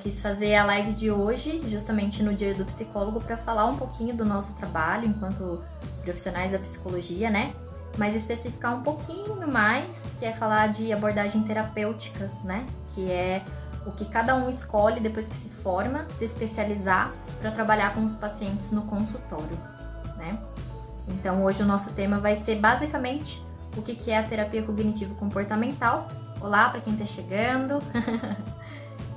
quis fazer a live de hoje, justamente no Dia do Psicólogo, para falar um pouquinho do nosso trabalho enquanto profissionais da psicologia, né? Mas especificar um pouquinho mais, que é falar de abordagem terapêutica, né? Que é o que cada um escolhe depois que se forma, se especializar para trabalhar com os pacientes no consultório, né? Então hoje o nosso tema vai ser basicamente o que é a terapia cognitivo comportamental. Olá para quem está chegando.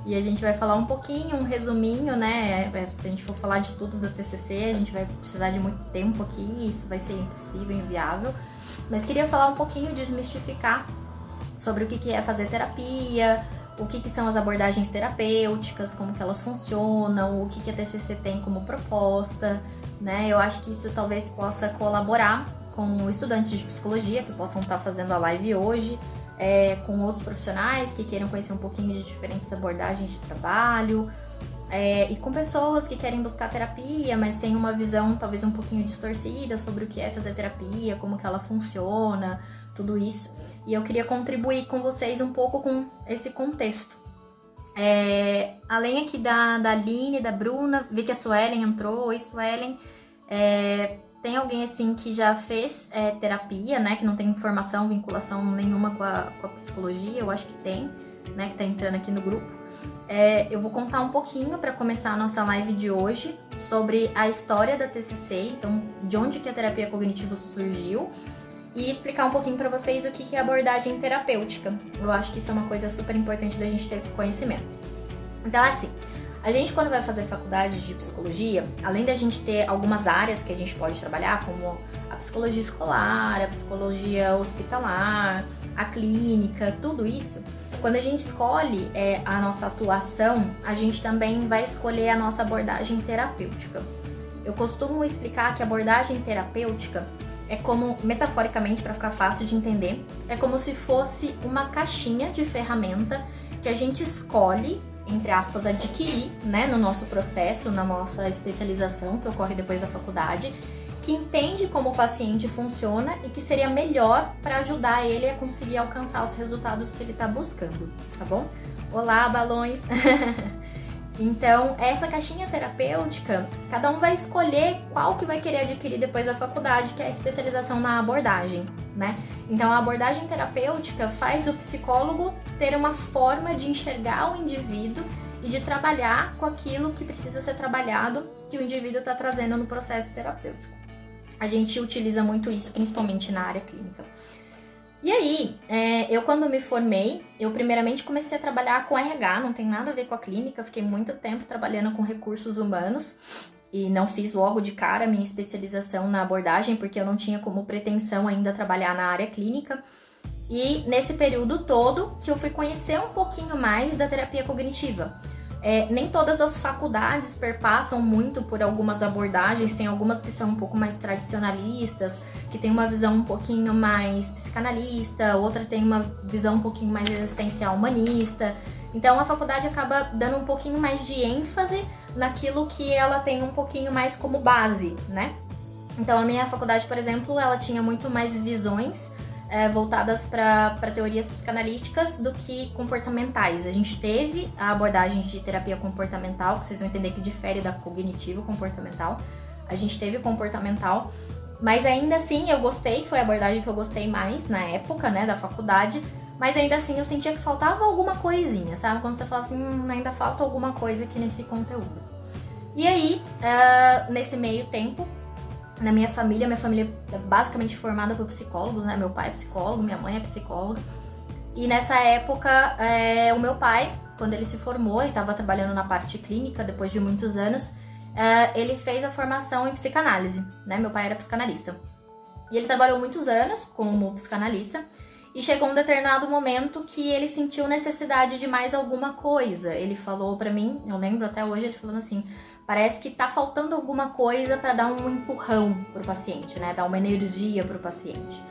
e a gente vai falar um pouquinho, um resuminho, né? É, se a gente for falar de tudo da TCC, a gente vai precisar de muito tempo aqui, isso vai ser impossível, inviável. Mas queria falar um pouquinho, desmistificar sobre o que é fazer terapia, o que, que, são as abordagens terapêuticas, como que elas funcionam, o que, que a TCC tem como proposta, né? Eu acho que isso talvez possa colaborar com estudantes de psicologia que possam estar fazendo a live hoje, é, com outros profissionais que queiram conhecer um pouquinho de diferentes abordagens de trabalho, é, e com pessoas que querem buscar terapia, mas têm uma visão talvez um pouquinho distorcida sobre o que é fazer terapia, como que ela funciona, tudo isso. E eu queria contribuir com vocês um pouco com esse contexto. É, além aqui da, da Aline, da Bruna, vi que a Suelen entrou. Oi, Suelen. É, tem alguém assim que já fez é, terapia, né? Que não tem informação, vinculação nenhuma com a, com a psicologia, eu acho que tem, né? Que tá entrando aqui no grupo. É, eu vou contar um pouquinho para começar a nossa live de hoje sobre a história da TCC, então de onde que a terapia cognitiva surgiu e explicar um pouquinho para vocês o que é abordagem terapêutica. Eu acho que isso é uma coisa super importante da gente ter conhecimento. Então, assim, a gente quando vai fazer faculdade de psicologia, além da gente ter algumas áreas que a gente pode trabalhar, como a psicologia escolar, a psicologia hospitalar, a clínica, tudo isso, quando a gente escolhe é, a nossa atuação, a gente também vai escolher a nossa abordagem terapêutica. Eu costumo explicar que a abordagem terapêutica é como, metaforicamente, para ficar fácil de entender, é como se fosse uma caixinha de ferramenta que a gente escolhe, entre aspas, adquirir, né, no nosso processo, na nossa especialização, que ocorre depois da faculdade, que entende como o paciente funciona e que seria melhor para ajudar ele a conseguir alcançar os resultados que ele está buscando, tá bom? Olá, balões! Então, essa caixinha terapêutica, cada um vai escolher qual que vai querer adquirir depois da faculdade, que é a especialização na abordagem, né? Então, a abordagem terapêutica faz o psicólogo ter uma forma de enxergar o indivíduo e de trabalhar com aquilo que precisa ser trabalhado que o indivíduo está trazendo no processo terapêutico. A gente utiliza muito isso, principalmente na área clínica. E aí, é, eu quando me formei, eu primeiramente comecei a trabalhar com RH, não tem nada a ver com a clínica, fiquei muito tempo trabalhando com recursos humanos e não fiz logo de cara minha especialização na abordagem, porque eu não tinha como pretensão ainda trabalhar na área clínica. E nesse período todo que eu fui conhecer um pouquinho mais da terapia cognitiva. É, nem todas as faculdades perpassam muito por algumas abordagens, tem algumas que são um pouco mais tradicionalistas, que tem uma visão um pouquinho mais psicanalista, outra tem uma visão um pouquinho mais existencial humanista. Então a faculdade acaba dando um pouquinho mais de ênfase naquilo que ela tem um pouquinho mais como base, né? Então a minha faculdade, por exemplo, ela tinha muito mais visões é, voltadas para teorias psicanalísticas do que comportamentais. A gente teve a abordagem de terapia comportamental, que vocês vão entender que difere da cognitivo-comportamental. A gente teve comportamental, mas ainda assim eu gostei, foi a abordagem que eu gostei mais na época, né, da faculdade. Mas ainda assim eu sentia que faltava alguma coisinha, sabe? Quando você fala assim, hum, ainda falta alguma coisa aqui nesse conteúdo. E aí, uh, nesse meio tempo, na minha família, minha família é basicamente formada por psicólogos, né? Meu pai é psicólogo, minha mãe é psicóloga. E nessa época, é, o meu pai, quando ele se formou e estava trabalhando na parte clínica, depois de muitos anos, é, ele fez a formação em psicanálise, né? Meu pai era psicanalista. E ele trabalhou muitos anos como psicanalista. E chegou um determinado momento que ele sentiu necessidade de mais alguma coisa. Ele falou para mim, eu lembro até hoje ele falando assim: Parece que tá faltando alguma coisa para dar um empurrão pro paciente, né? Dar uma energia pro paciente.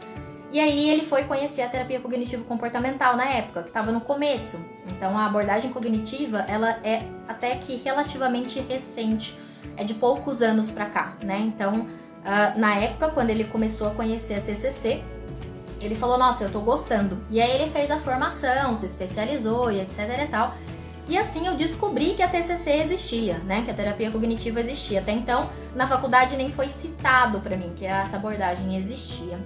E aí ele foi conhecer a terapia cognitivo comportamental na época, que estava no começo. Então a abordagem cognitiva, ela é até que relativamente recente, é de poucos anos para cá, né? Então, uh, na época quando ele começou a conhecer a TCC, ele falou: "Nossa, eu tô gostando". E aí ele fez a formação, se especializou e etc e tal. E assim eu descobri que a TCC existia, né? Que a terapia cognitiva existia. Até então, na faculdade nem foi citado para mim que essa abordagem existia.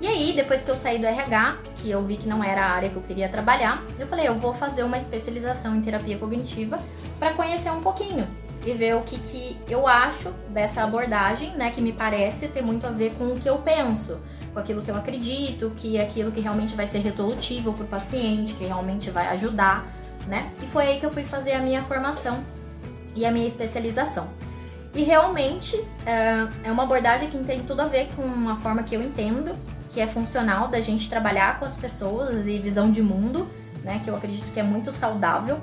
E aí, depois que eu saí do RH, que eu vi que não era a área que eu queria trabalhar, eu falei, eu vou fazer uma especialização em terapia cognitiva para conhecer um pouquinho e ver o que, que eu acho dessa abordagem, né, que me parece ter muito a ver com o que eu penso, com aquilo que eu acredito, que é aquilo que realmente vai ser resolutivo para o paciente, que realmente vai ajudar, né? E foi aí que eu fui fazer a minha formação e a minha especialização. E realmente é, é uma abordagem que tem tudo a ver com a forma que eu entendo que é funcional da gente trabalhar com as pessoas e visão de mundo, né? Que eu acredito que é muito saudável.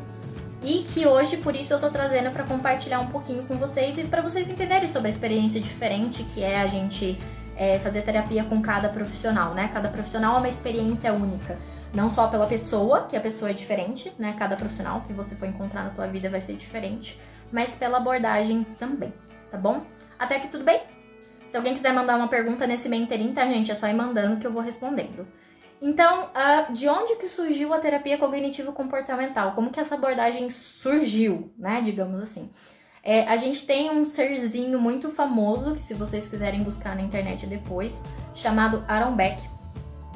E que hoje, por isso, eu tô trazendo para compartilhar um pouquinho com vocês e para vocês entenderem sobre a experiência diferente que é a gente é, fazer terapia com cada profissional, né? Cada profissional é uma experiência única. Não só pela pessoa, que a pessoa é diferente, né? Cada profissional que você for encontrar na tua vida vai ser diferente, mas pela abordagem também, tá bom? Até que tudo bem? Se alguém quiser mandar uma pergunta nesse meio inteirinho, tá, gente? É só ir mandando que eu vou respondendo. Então, uh, de onde que surgiu a terapia cognitivo-comportamental? Como que essa abordagem surgiu, né? Digamos assim. É, a gente tem um serzinho muito famoso, que se vocês quiserem buscar na internet depois, chamado Aaron Beck.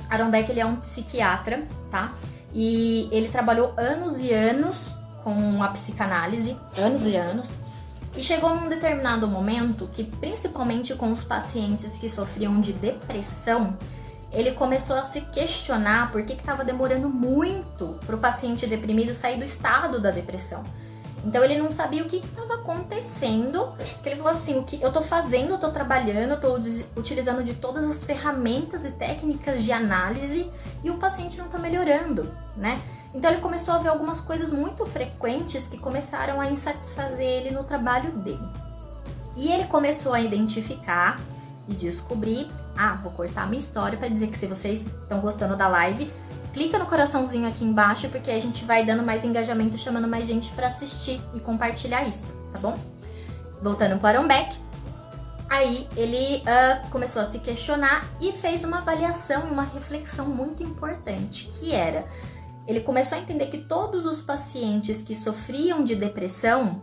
Aaron Beck, ele é um psiquiatra, tá? E ele trabalhou anos e anos com a psicanálise, anos e anos. E chegou num determinado momento que, principalmente com os pacientes que sofriam de depressão, ele começou a se questionar por que estava demorando muito para o paciente deprimido sair do estado da depressão. Então ele não sabia o que estava acontecendo. Que ele falou assim: o que eu estou fazendo, eu estou trabalhando, eu estou utilizando de todas as ferramentas e técnicas de análise e o paciente não está melhorando, né? Então ele começou a ver algumas coisas muito frequentes que começaram a insatisfazer ele no trabalho dele. E ele começou a identificar e descobrir, ah, vou cortar minha história para dizer que se vocês estão gostando da live, clica no coraçãozinho aqui embaixo porque a gente vai dando mais engajamento, chamando mais gente para assistir e compartilhar isso, tá bom? Voltando para o Beck, aí ele uh, começou a se questionar e fez uma avaliação e uma reflexão muito importante, que era ele começou a entender que todos os pacientes que sofriam de depressão,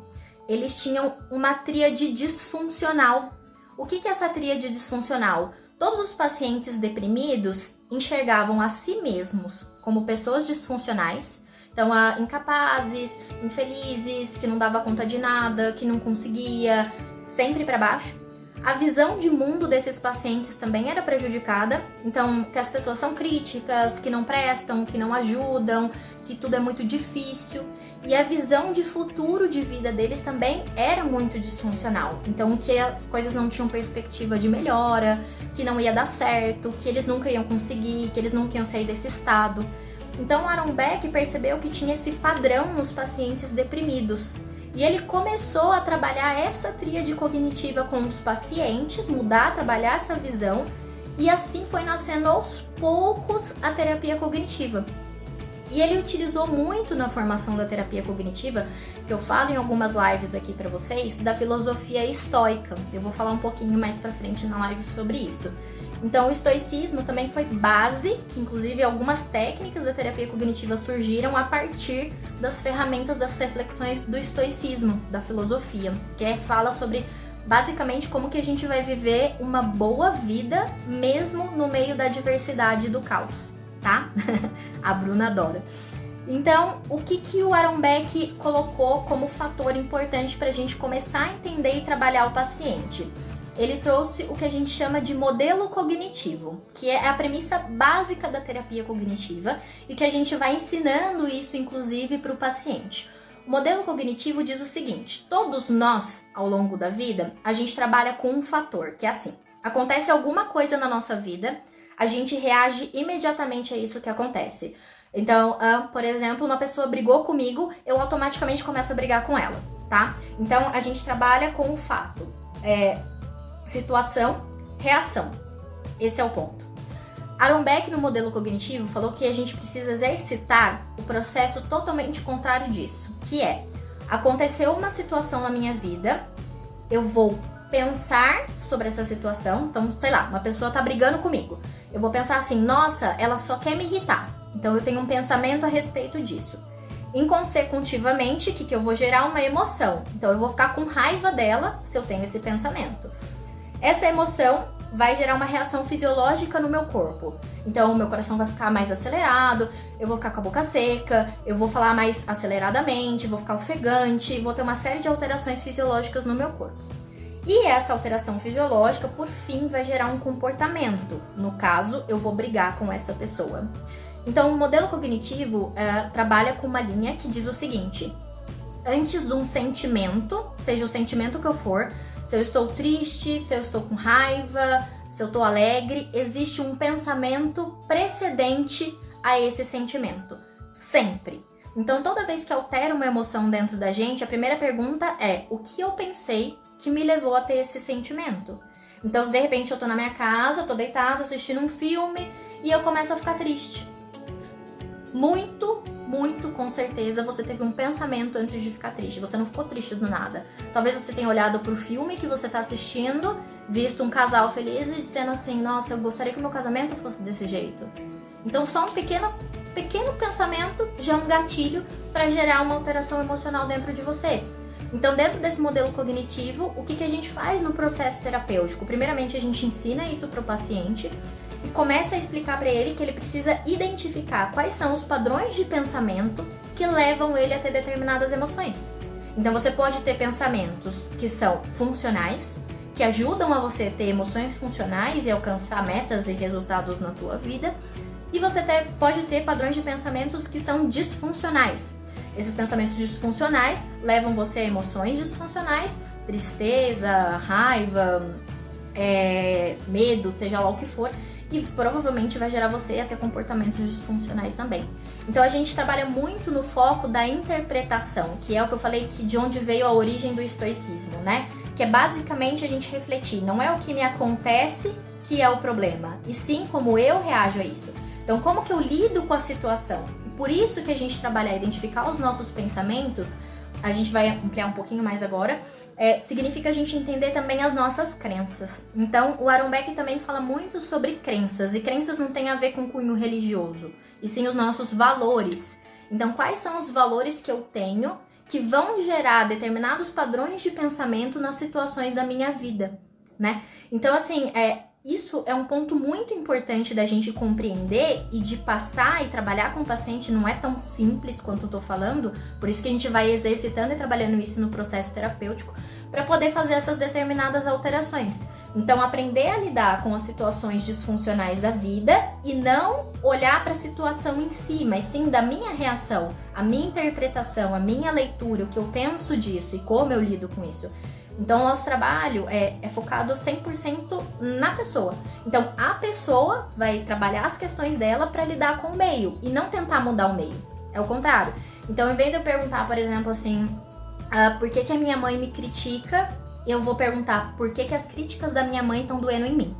eles tinham uma tríade disfuncional. O que, que é essa tríade disfuncional? Todos os pacientes deprimidos enxergavam a si mesmos como pessoas disfuncionais, então uh, incapazes, infelizes, que não dava conta de nada, que não conseguia, sempre para baixo. A visão de mundo desses pacientes também era prejudicada, então que as pessoas são críticas, que não prestam, que não ajudam, que tudo é muito difícil. E a visão de futuro de vida deles também era muito disfuncional. Então que as coisas não tinham perspectiva de melhora, que não ia dar certo, que eles nunca iam conseguir, que eles nunca iam sair desse estado. Então Aaron Beck percebeu que tinha esse padrão nos pacientes deprimidos. E ele começou a trabalhar essa tríade cognitiva com os pacientes, mudar, trabalhar essa visão, e assim foi nascendo aos poucos a terapia cognitiva. E ele utilizou muito na formação da terapia cognitiva, que eu falo em algumas lives aqui para vocês, da filosofia estoica. Eu vou falar um pouquinho mais para frente na live sobre isso. Então, o estoicismo também foi base, que inclusive algumas técnicas da terapia cognitiva surgiram a partir das ferramentas das reflexões do estoicismo, da filosofia, que é, fala sobre basicamente como que a gente vai viver uma boa vida mesmo no meio da diversidade do caos, tá? a Bruna adora. Então, o que, que o Aaron Beck colocou como fator importante para a gente começar a entender e trabalhar o paciente? ele trouxe o que a gente chama de modelo cognitivo, que é a premissa básica da terapia cognitiva e que a gente vai ensinando isso, inclusive, para o paciente. O modelo cognitivo diz o seguinte: todos nós, ao longo da vida, a gente trabalha com um fator, que é assim: acontece alguma coisa na nossa vida, a gente reage imediatamente a isso que acontece. Então, uh, por exemplo, uma pessoa brigou comigo, eu automaticamente começo a brigar com ela, tá? Então, a gente trabalha com o fato. É, situação, reação. Esse é o ponto. Aaron Beck, no modelo cognitivo, falou que a gente precisa exercitar o processo totalmente contrário disso, que é aconteceu uma situação na minha vida, eu vou pensar sobre essa situação. Então, sei lá, uma pessoa tá brigando comigo. Eu vou pensar assim: nossa, ela só quer me irritar. Então, eu tenho um pensamento a respeito disso. Inconsecutivamente, que, que eu vou gerar? Uma emoção. Então eu vou ficar com raiva dela se eu tenho esse pensamento. Essa emoção vai gerar uma reação fisiológica no meu corpo. Então, meu coração vai ficar mais acelerado, eu vou ficar com a boca seca, eu vou falar mais aceleradamente, vou ficar ofegante, vou ter uma série de alterações fisiológicas no meu corpo. E essa alteração fisiológica, por fim, vai gerar um comportamento. No caso, eu vou brigar com essa pessoa. Então, o modelo cognitivo é, trabalha com uma linha que diz o seguinte: antes de um sentimento, seja o sentimento que eu for, se eu estou triste, se eu estou com raiva, se eu estou alegre, existe um pensamento precedente a esse sentimento. Sempre. Então, toda vez que altera uma emoção dentro da gente, a primeira pergunta é: o que eu pensei que me levou a ter esse sentimento? Então, se de repente eu tô na minha casa, tô deitado assistindo um filme e eu começo a ficar triste. Muito muito com certeza você teve um pensamento antes de ficar triste. Você não ficou triste do nada. Talvez você tenha olhado pro filme que você tá assistindo, visto um casal feliz e dizendo assim: Nossa, eu gostaria que meu casamento fosse desse jeito. Então, só um pequeno, pequeno pensamento já é um gatilho para gerar uma alteração emocional dentro de você. Então, dentro desse modelo cognitivo, o que, que a gente faz no processo terapêutico? Primeiramente, a gente ensina isso para o paciente e começa a explicar para ele que ele precisa identificar quais são os padrões de pensamento que levam ele a ter determinadas emoções. Então você pode ter pensamentos que são funcionais, que ajudam a você ter emoções funcionais e alcançar metas e resultados na tua vida, e você ter, pode ter padrões de pensamentos que são disfuncionais. Esses pensamentos disfuncionais levam você a emoções disfuncionais, tristeza, raiva, é, medo, seja lá o que for, e provavelmente vai gerar você a ter comportamentos disfuncionais também. Então a gente trabalha muito no foco da interpretação, que é o que eu falei que de onde veio a origem do estoicismo, né? Que é basicamente a gente refletir, não é o que me acontece que é o problema, e sim como eu reajo a isso. Então, como que eu lido com a situação? Por isso que a gente trabalha a identificar os nossos pensamentos, a gente vai ampliar um pouquinho mais agora, é, significa a gente entender também as nossas crenças. Então, o Aaron Beck também fala muito sobre crenças, e crenças não tem a ver com cunho religioso, e sim os nossos valores. Então, quais são os valores que eu tenho que vão gerar determinados padrões de pensamento nas situações da minha vida, né? Então, assim, é, isso é um ponto muito importante da gente compreender e de passar e trabalhar com o paciente não é tão simples quanto eu tô falando, por isso que a gente vai exercitando e trabalhando isso no processo terapêutico para poder fazer essas determinadas alterações. Então, aprender a lidar com as situações disfuncionais da vida e não olhar para a situação em si, mas sim da minha reação, a minha interpretação, a minha leitura, o que eu penso disso e como eu lido com isso. Então, o nosso trabalho é, é focado 100% na pessoa. Então, a pessoa vai trabalhar as questões dela para lidar com o meio e não tentar mudar o meio. É o contrário. Então, em vez de eu perguntar, por exemplo, assim, ah, por que, que a minha mãe me critica, eu vou perguntar por que, que as críticas da minha mãe estão doendo em mim.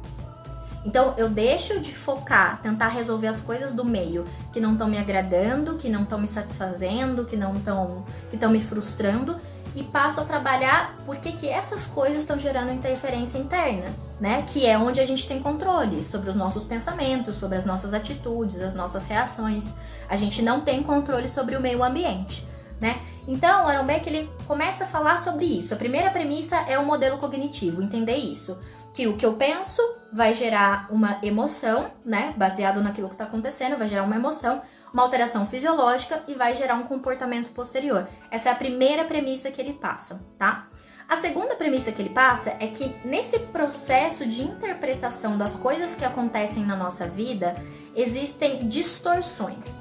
Então eu deixo de focar, tentar resolver as coisas do meio que não estão me agradando, que não estão me satisfazendo, que não estão que estão me frustrando e passo a trabalhar por que, essas coisas estão gerando interferência interna, né? Que é onde a gente tem controle sobre os nossos pensamentos, sobre as nossas atitudes, as nossas reações. A gente não tem controle sobre o meio ambiente. Né? Então, o Aaron Beck ele começa a falar sobre isso. A primeira premissa é o modelo cognitivo, entender isso, que o que eu penso vai gerar uma emoção, né, baseado naquilo que está acontecendo, vai gerar uma emoção uma alteração fisiológica e vai gerar um comportamento posterior. Essa é a primeira premissa que ele passa, tá? A segunda premissa que ele passa é que nesse processo de interpretação das coisas que acontecem na nossa vida, existem distorções.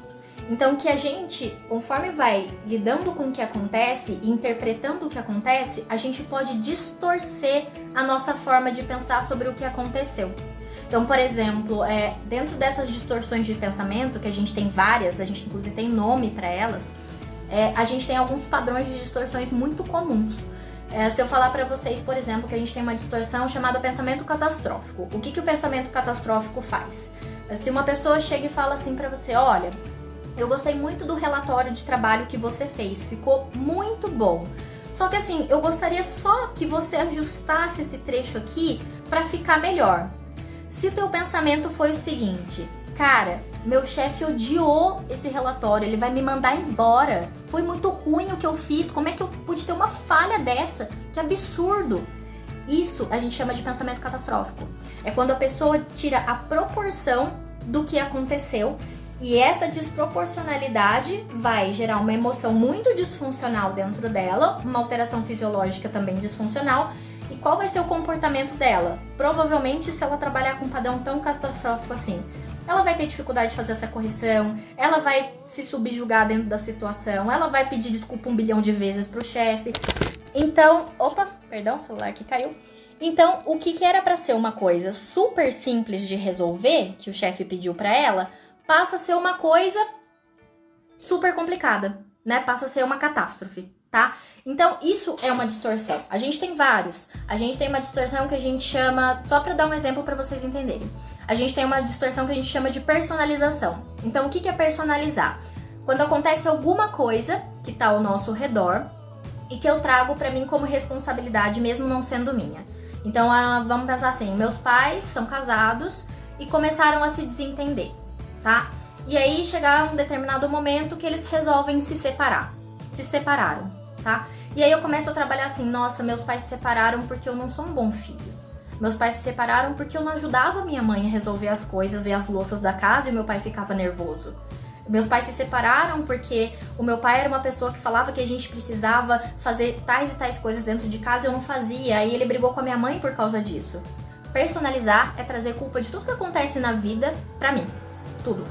Então, que a gente, conforme vai lidando com o que acontece e interpretando o que acontece, a gente pode distorcer a nossa forma de pensar sobre o que aconteceu. Então, por exemplo, é, dentro dessas distorções de pensamento, que a gente tem várias, a gente inclusive tem nome para elas, é, a gente tem alguns padrões de distorções muito comuns. É, se eu falar para vocês, por exemplo, que a gente tem uma distorção chamada pensamento catastrófico, o que, que o pensamento catastrófico faz? Se uma pessoa chega e fala assim para você, olha, eu gostei muito do relatório de trabalho que você fez, ficou muito bom. Só que assim, eu gostaria só que você ajustasse esse trecho aqui para ficar melhor. Se teu pensamento foi o seguinte, Cara, meu chefe odiou esse relatório, ele vai me mandar embora. Foi muito ruim o que eu fiz. Como é que eu pude ter uma falha dessa? Que absurdo! Isso a gente chama de pensamento catastrófico. É quando a pessoa tira a proporção do que aconteceu e essa desproporcionalidade vai gerar uma emoção muito disfuncional dentro dela, uma alteração fisiológica também disfuncional. E qual vai ser o comportamento dela? Provavelmente, se ela trabalhar com um padrão tão catastrófico assim, ela vai ter dificuldade de fazer essa correção, ela vai se subjugar dentro da situação, ela vai pedir desculpa um bilhão de vezes pro chefe. Então, opa, perdão, o celular que caiu. Então, o que, que era para ser uma coisa super simples de resolver, que o chefe pediu para ela, passa a ser uma coisa super complicada, né? Passa a ser uma catástrofe, tá? Então, isso é uma distorção. A gente tem vários. A gente tem uma distorção que a gente chama, só para dar um exemplo para vocês entenderem. A gente tem uma distorção que a gente chama de personalização. Então, o que é personalizar? Quando acontece alguma coisa que tá ao nosso redor e que eu trago para mim como responsabilidade, mesmo não sendo minha. Então, vamos pensar assim: meus pais são casados e começaram a se desentender tá? E aí chegar um determinado momento que eles resolvem se separar. Se separaram, tá? E aí eu começo a trabalhar assim, nossa, meus pais se separaram porque eu não sou um bom filho. Meus pais se separaram porque eu não ajudava minha mãe a resolver as coisas e as louças da casa e meu pai ficava nervoso. Meus pais se separaram porque o meu pai era uma pessoa que falava que a gente precisava fazer tais e tais coisas dentro de casa e eu não fazia. Aí ele brigou com a minha mãe por causa disso. Personalizar é trazer culpa de tudo que acontece na vida pra mim tudo.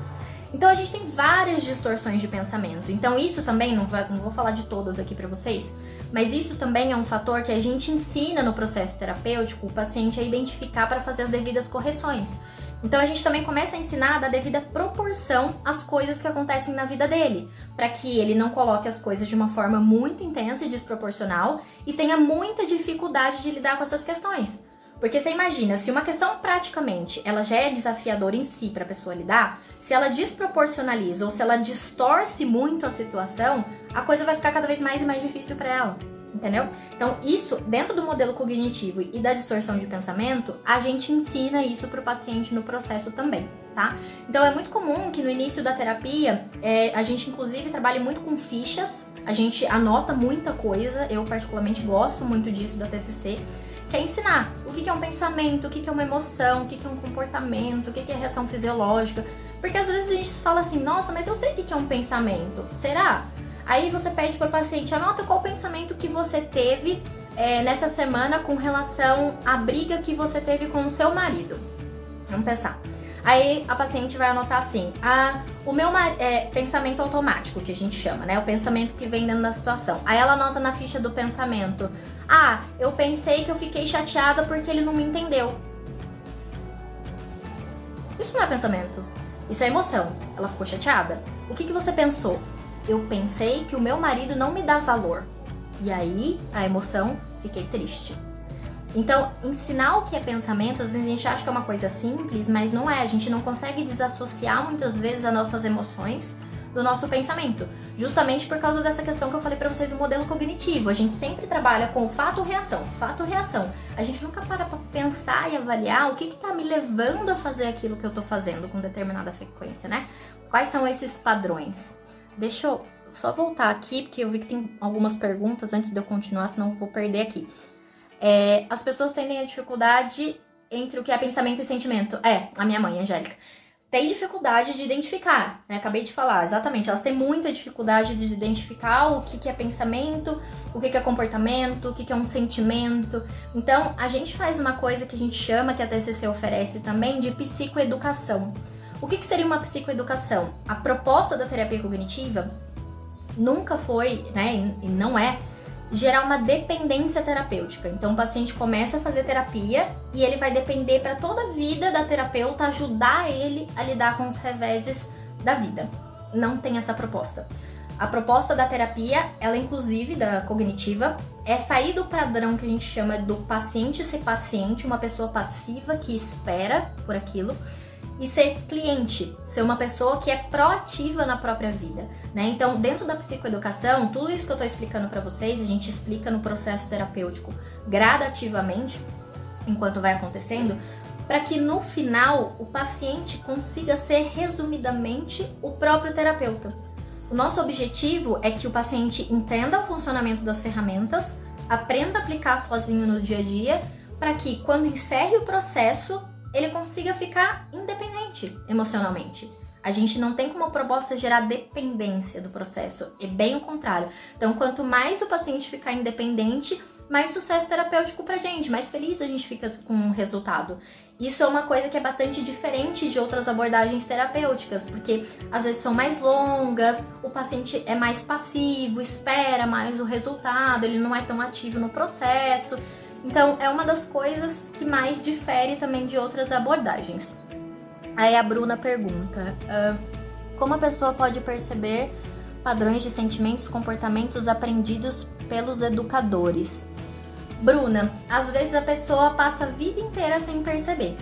Então a gente tem várias distorções de pensamento. Então isso também, não, vai, não vou falar de todas aqui para vocês, mas isso também é um fator que a gente ensina no processo terapêutico o paciente a identificar para fazer as devidas correções. Então a gente também começa a ensinar da devida proporção às coisas que acontecem na vida dele, para que ele não coloque as coisas de uma forma muito intensa e desproporcional e tenha muita dificuldade de lidar com essas questões. Porque você imagina, se uma questão praticamente ela já é desafiadora em si para a pessoa lidar, se ela desproporcionaliza ou se ela distorce muito a situação, a coisa vai ficar cada vez mais e mais difícil para ela. Entendeu? Então, isso, dentro do modelo cognitivo e da distorção de pensamento, a gente ensina isso para o paciente no processo também, tá? Então, é muito comum que no início da terapia, é, a gente inclusive trabalhe muito com fichas, a gente anota muita coisa, eu particularmente gosto muito disso da TCC, quer ensinar o que é um pensamento, o que é uma emoção, o que é um comportamento, o que é reação fisiológica. Porque às vezes a gente fala assim, nossa, mas eu sei o que é um pensamento. Será? Aí você pede para o paciente, anota qual pensamento que você teve é, nessa semana com relação à briga que você teve com o seu marido. Vamos pensar. Aí a paciente vai anotar assim: ah, o meu é, pensamento automático, que a gente chama, né? O pensamento que vem dentro da situação. Aí ela anota na ficha do pensamento: ah, eu pensei que eu fiquei chateada porque ele não me entendeu. Isso não é pensamento. Isso é emoção. Ela ficou chateada. O que, que você pensou? Eu pensei que o meu marido não me dá valor. E aí, a emoção, fiquei triste. Então, ensinar o que é pensamento, às vezes a gente acha que é uma coisa simples, mas não é. A gente não consegue desassociar muitas vezes as nossas emoções do nosso pensamento, justamente por causa dessa questão que eu falei para vocês do modelo cognitivo. A gente sempre trabalha com fato-reação, fato-reação. A gente nunca para para pensar e avaliar o que está me levando a fazer aquilo que eu estou fazendo com determinada frequência, né? Quais são esses padrões? Deixa eu só voltar aqui, porque eu vi que tem algumas perguntas antes de eu continuar, senão eu vou perder aqui. É, as pessoas tendem a dificuldade entre o que é pensamento e sentimento. É, a minha mãe, Angélica. Tem dificuldade de identificar, né? Acabei de falar, exatamente. Elas têm muita dificuldade de identificar o que, que é pensamento, o que, que é comportamento, o que, que é um sentimento. Então, a gente faz uma coisa que a gente chama, que a TCC oferece também, de psicoeducação. O que, que seria uma psicoeducação? A proposta da terapia cognitiva nunca foi, né, e não é, gerar uma dependência terapêutica. Então o paciente começa a fazer terapia e ele vai depender para toda a vida da terapeuta ajudar ele a lidar com os reveses da vida. Não tem essa proposta. A proposta da terapia, ela inclusive da cognitiva, é sair do padrão que a gente chama do paciente ser paciente, uma pessoa passiva que espera por aquilo, e ser cliente, ser uma pessoa que é proativa na própria vida, né? Então, dentro da psicoeducação, tudo isso que eu tô explicando para vocês, a gente explica no processo terapêutico gradativamente, enquanto vai acontecendo, para que no final o paciente consiga ser resumidamente o próprio terapeuta. O nosso objetivo é que o paciente entenda o funcionamento das ferramentas, aprenda a aplicar sozinho no dia a dia, para que quando encerre o processo, ele consiga ficar independente emocionalmente. A gente não tem como proposta gerar dependência do processo, é bem o contrário. Então, quanto mais o paciente ficar independente, mais sucesso terapêutico pra gente, mais feliz a gente fica com o resultado. Isso é uma coisa que é bastante diferente de outras abordagens terapêuticas, porque às vezes são mais longas, o paciente é mais passivo, espera mais o resultado, ele não é tão ativo no processo. Então, é uma das coisas que mais difere também de outras abordagens. Aí a Bruna pergunta: uh, como a pessoa pode perceber padrões de sentimentos, comportamentos aprendidos pelos educadores? Bruna, às vezes a pessoa passa a vida inteira sem perceber.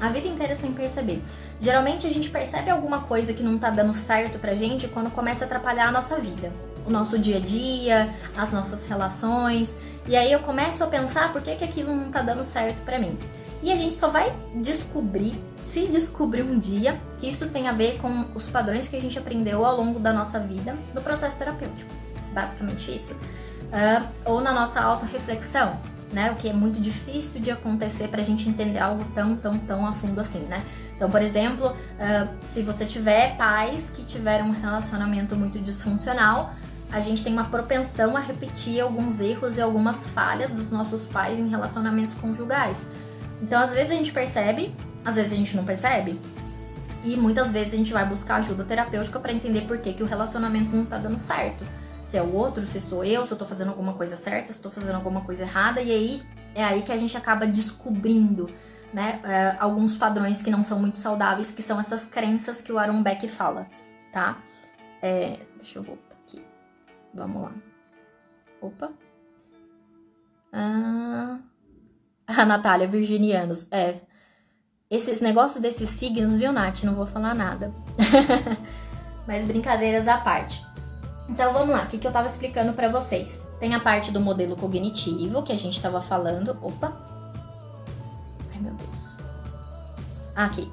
A vida inteira sem perceber. Geralmente a gente percebe alguma coisa que não tá dando certo pra gente quando começa a atrapalhar a nossa vida. O nosso dia a dia, as nossas relações. E aí eu começo a pensar por que, que aquilo não tá dando certo pra mim. E a gente só vai descobrir, se descobrir um dia, que isso tem a ver com os padrões que a gente aprendeu ao longo da nossa vida no processo terapêutico. Basicamente isso. Uh, ou na nossa autorreflexão, né? O que é muito difícil de acontecer para a gente entender algo tão, tão, tão a fundo assim, né? Então, por exemplo, uh, se você tiver pais que tiveram um relacionamento muito disfuncional, a gente tem uma propensão a repetir alguns erros e algumas falhas dos nossos pais em relacionamentos conjugais. Então, às vezes a gente percebe, às vezes a gente não percebe. E muitas vezes a gente vai buscar ajuda terapêutica para entender por que, que o relacionamento não tá dando certo. Se é o outro, se sou eu, se eu tô fazendo alguma coisa certa, se tô fazendo alguma coisa errada. E aí é aí que a gente acaba descobrindo, né, é, alguns padrões que não são muito saudáveis, que são essas crenças que o Aaron Beck fala, tá? É, deixa eu voltar. Vamos lá. Opa. Ah, a Natália, virginianos. É. Esses negócios desses signos, viu, Nath? Não vou falar nada. Mas brincadeiras à parte. Então vamos lá, o que, que eu tava explicando para vocês? Tem a parte do modelo cognitivo que a gente tava falando. Opa! Ai meu Deus. Ah, aqui.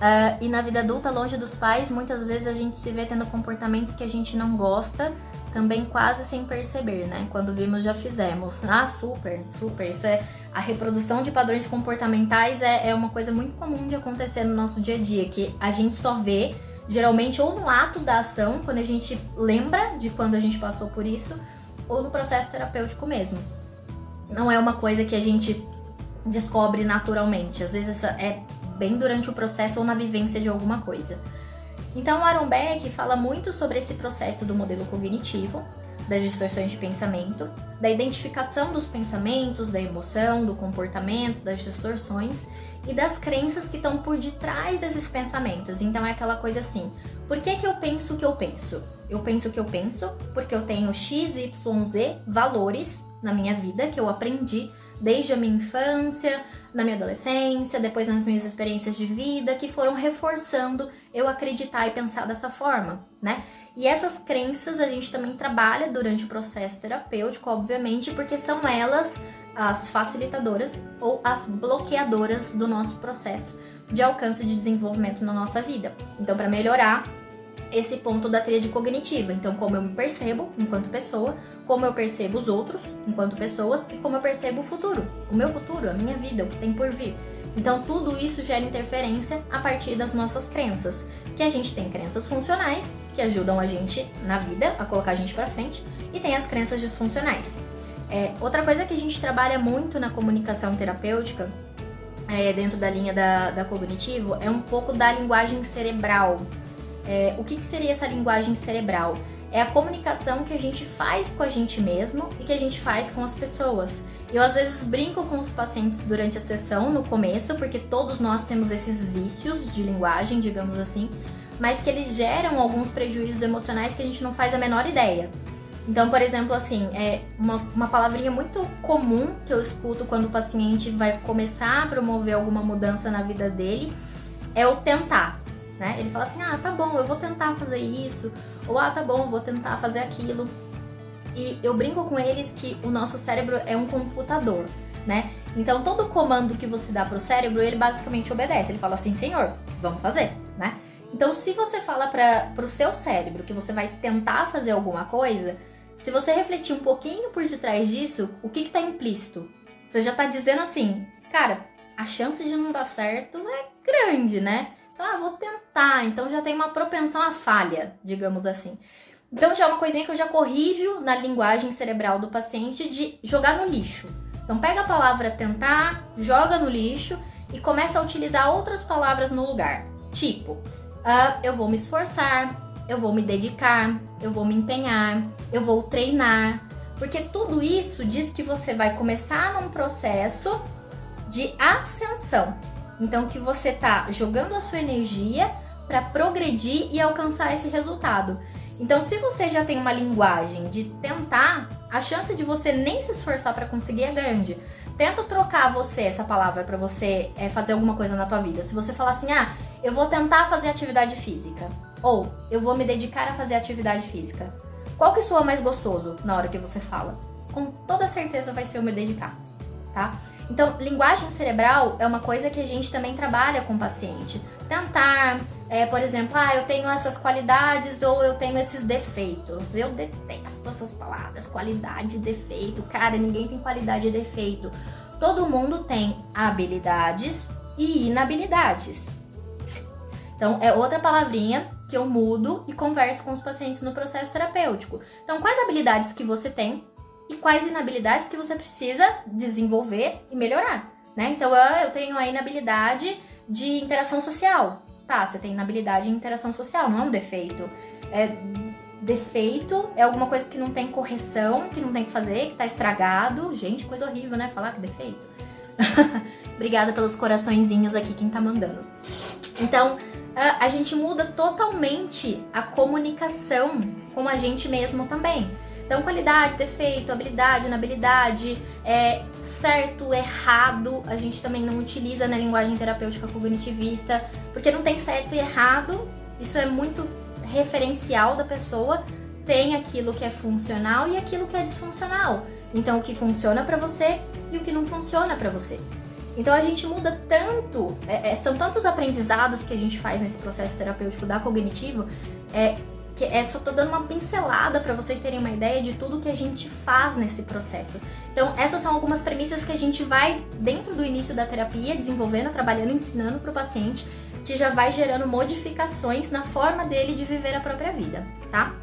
Uh, e na vida adulta, longe dos pais, muitas vezes a gente se vê tendo comportamentos que a gente não gosta também quase sem perceber, né? Quando vimos, já fizemos. Ah, super, super. Isso é. A reprodução de padrões comportamentais é, é uma coisa muito comum de acontecer no nosso dia a dia, que a gente só vê, geralmente, ou no ato da ação, quando a gente lembra de quando a gente passou por isso, ou no processo terapêutico mesmo. Não é uma coisa que a gente descobre naturalmente. Às vezes é bem durante o processo ou na vivência de alguma coisa. Então, Aaron Beck fala muito sobre esse processo do modelo cognitivo, das distorções de pensamento, da identificação dos pensamentos, da emoção, do comportamento, das distorções e das crenças que estão por detrás desses pensamentos. Então é aquela coisa assim: por que, que eu penso o que eu penso? Eu penso o que eu penso porque eu tenho X, Y, Z valores na minha vida que eu aprendi desde a minha infância, na minha adolescência, depois nas minhas experiências de vida, que foram reforçando eu acreditar e pensar dessa forma, né? E essas crenças a gente também trabalha durante o processo terapêutico, obviamente, porque são elas as facilitadoras ou as bloqueadoras do nosso processo de alcance de desenvolvimento na nossa vida. Então, para melhorar esse ponto da tríade cognitiva. Então, como eu me percebo enquanto pessoa, como eu percebo os outros enquanto pessoas e como eu percebo o futuro, o meu futuro, a minha vida, o que tem por vir. Então, tudo isso gera interferência a partir das nossas crenças, que a gente tem crenças funcionais, que ajudam a gente na vida, a colocar a gente para frente, e tem as crenças disfuncionais. É, outra coisa que a gente trabalha muito na comunicação terapêutica, é, dentro da linha da, da cognitivo, é um pouco da linguagem cerebral. É, o que, que seria essa linguagem cerebral? É a comunicação que a gente faz com a gente mesmo e que a gente faz com as pessoas. Eu às vezes brinco com os pacientes durante a sessão, no começo, porque todos nós temos esses vícios de linguagem, digamos assim, mas que eles geram alguns prejuízos emocionais que a gente não faz a menor ideia. Então, por exemplo, assim, é uma, uma palavrinha muito comum que eu escuto quando o paciente vai começar a promover alguma mudança na vida dele é o tentar né? Ele fala assim: ah, tá bom, eu vou tentar fazer isso, ou ah, tá bom, vou tentar fazer aquilo. E eu brinco com eles que o nosso cérebro é um computador. né? Então todo comando que você dá pro cérebro, ele basicamente obedece. Ele fala assim, senhor, vamos fazer, né? Então se você fala para pro seu cérebro que você vai tentar fazer alguma coisa, se você refletir um pouquinho por detrás disso, o que que tá implícito? Você já tá dizendo assim, cara, a chance de não dar certo é grande, né? Então, ah, vou tentar. Então já tem uma propensão à falha, digamos assim. Então já é uma coisinha que eu já corrijo na linguagem cerebral do paciente de jogar no lixo. Então pega a palavra tentar, joga no lixo e começa a utilizar outras palavras no lugar. Tipo, uh, eu vou me esforçar, eu vou me dedicar, eu vou me empenhar, eu vou treinar. Porque tudo isso diz que você vai começar num processo de ascensão. Então que você tá jogando a sua energia para progredir e alcançar esse resultado. Então, se você já tem uma linguagem de tentar, a chance de você nem se esforçar para conseguir é grande. Tenta trocar você essa palavra para você é, fazer alguma coisa na tua vida. Se você falar assim, ah, eu vou tentar fazer atividade física, ou eu vou me dedicar a fazer atividade física. Qual que soa mais gostoso na hora que você fala? Com toda certeza vai ser o me dedicar, tá? Então, linguagem cerebral é uma coisa que a gente também trabalha com o paciente. Tentar, é, por exemplo, ah, eu tenho essas qualidades ou eu tenho esses defeitos. Eu detesto essas palavras, qualidade e defeito. Cara, ninguém tem qualidade e defeito. Todo mundo tem habilidades e inabilidades. Então, é outra palavrinha que eu mudo e converso com os pacientes no processo terapêutico. Então, quais habilidades que você tem e quais inabilidades que você precisa desenvolver e melhorar, né? Então, eu tenho a inabilidade de interação social. Tá, você tem inabilidade de interação social, não é um defeito. É, defeito é alguma coisa que não tem correção, que não tem que fazer, que tá estragado. Gente, coisa horrível, né? Falar que defeito. Obrigada pelos coraçõezinhos aqui, quem tá mandando. Então, a gente muda totalmente a comunicação com a gente mesmo também. Então, qualidade, defeito, habilidade, inabilidade, é, certo, errado, a gente também não utiliza na linguagem terapêutica cognitivista, porque não tem certo e errado, isso é muito referencial da pessoa, tem aquilo que é funcional e aquilo que é disfuncional. Então, o que funciona para você e o que não funciona para você. Então a gente muda tanto, é, é, são tantos aprendizados que a gente faz nesse processo terapêutico da cognitivo, é, que é só tô dando uma pincelada para vocês terem uma ideia de tudo que a gente faz nesse processo. Então, essas são algumas premissas que a gente vai dentro do início da terapia desenvolvendo, trabalhando, ensinando para o paciente, que já vai gerando modificações na forma dele de viver a própria vida, tá?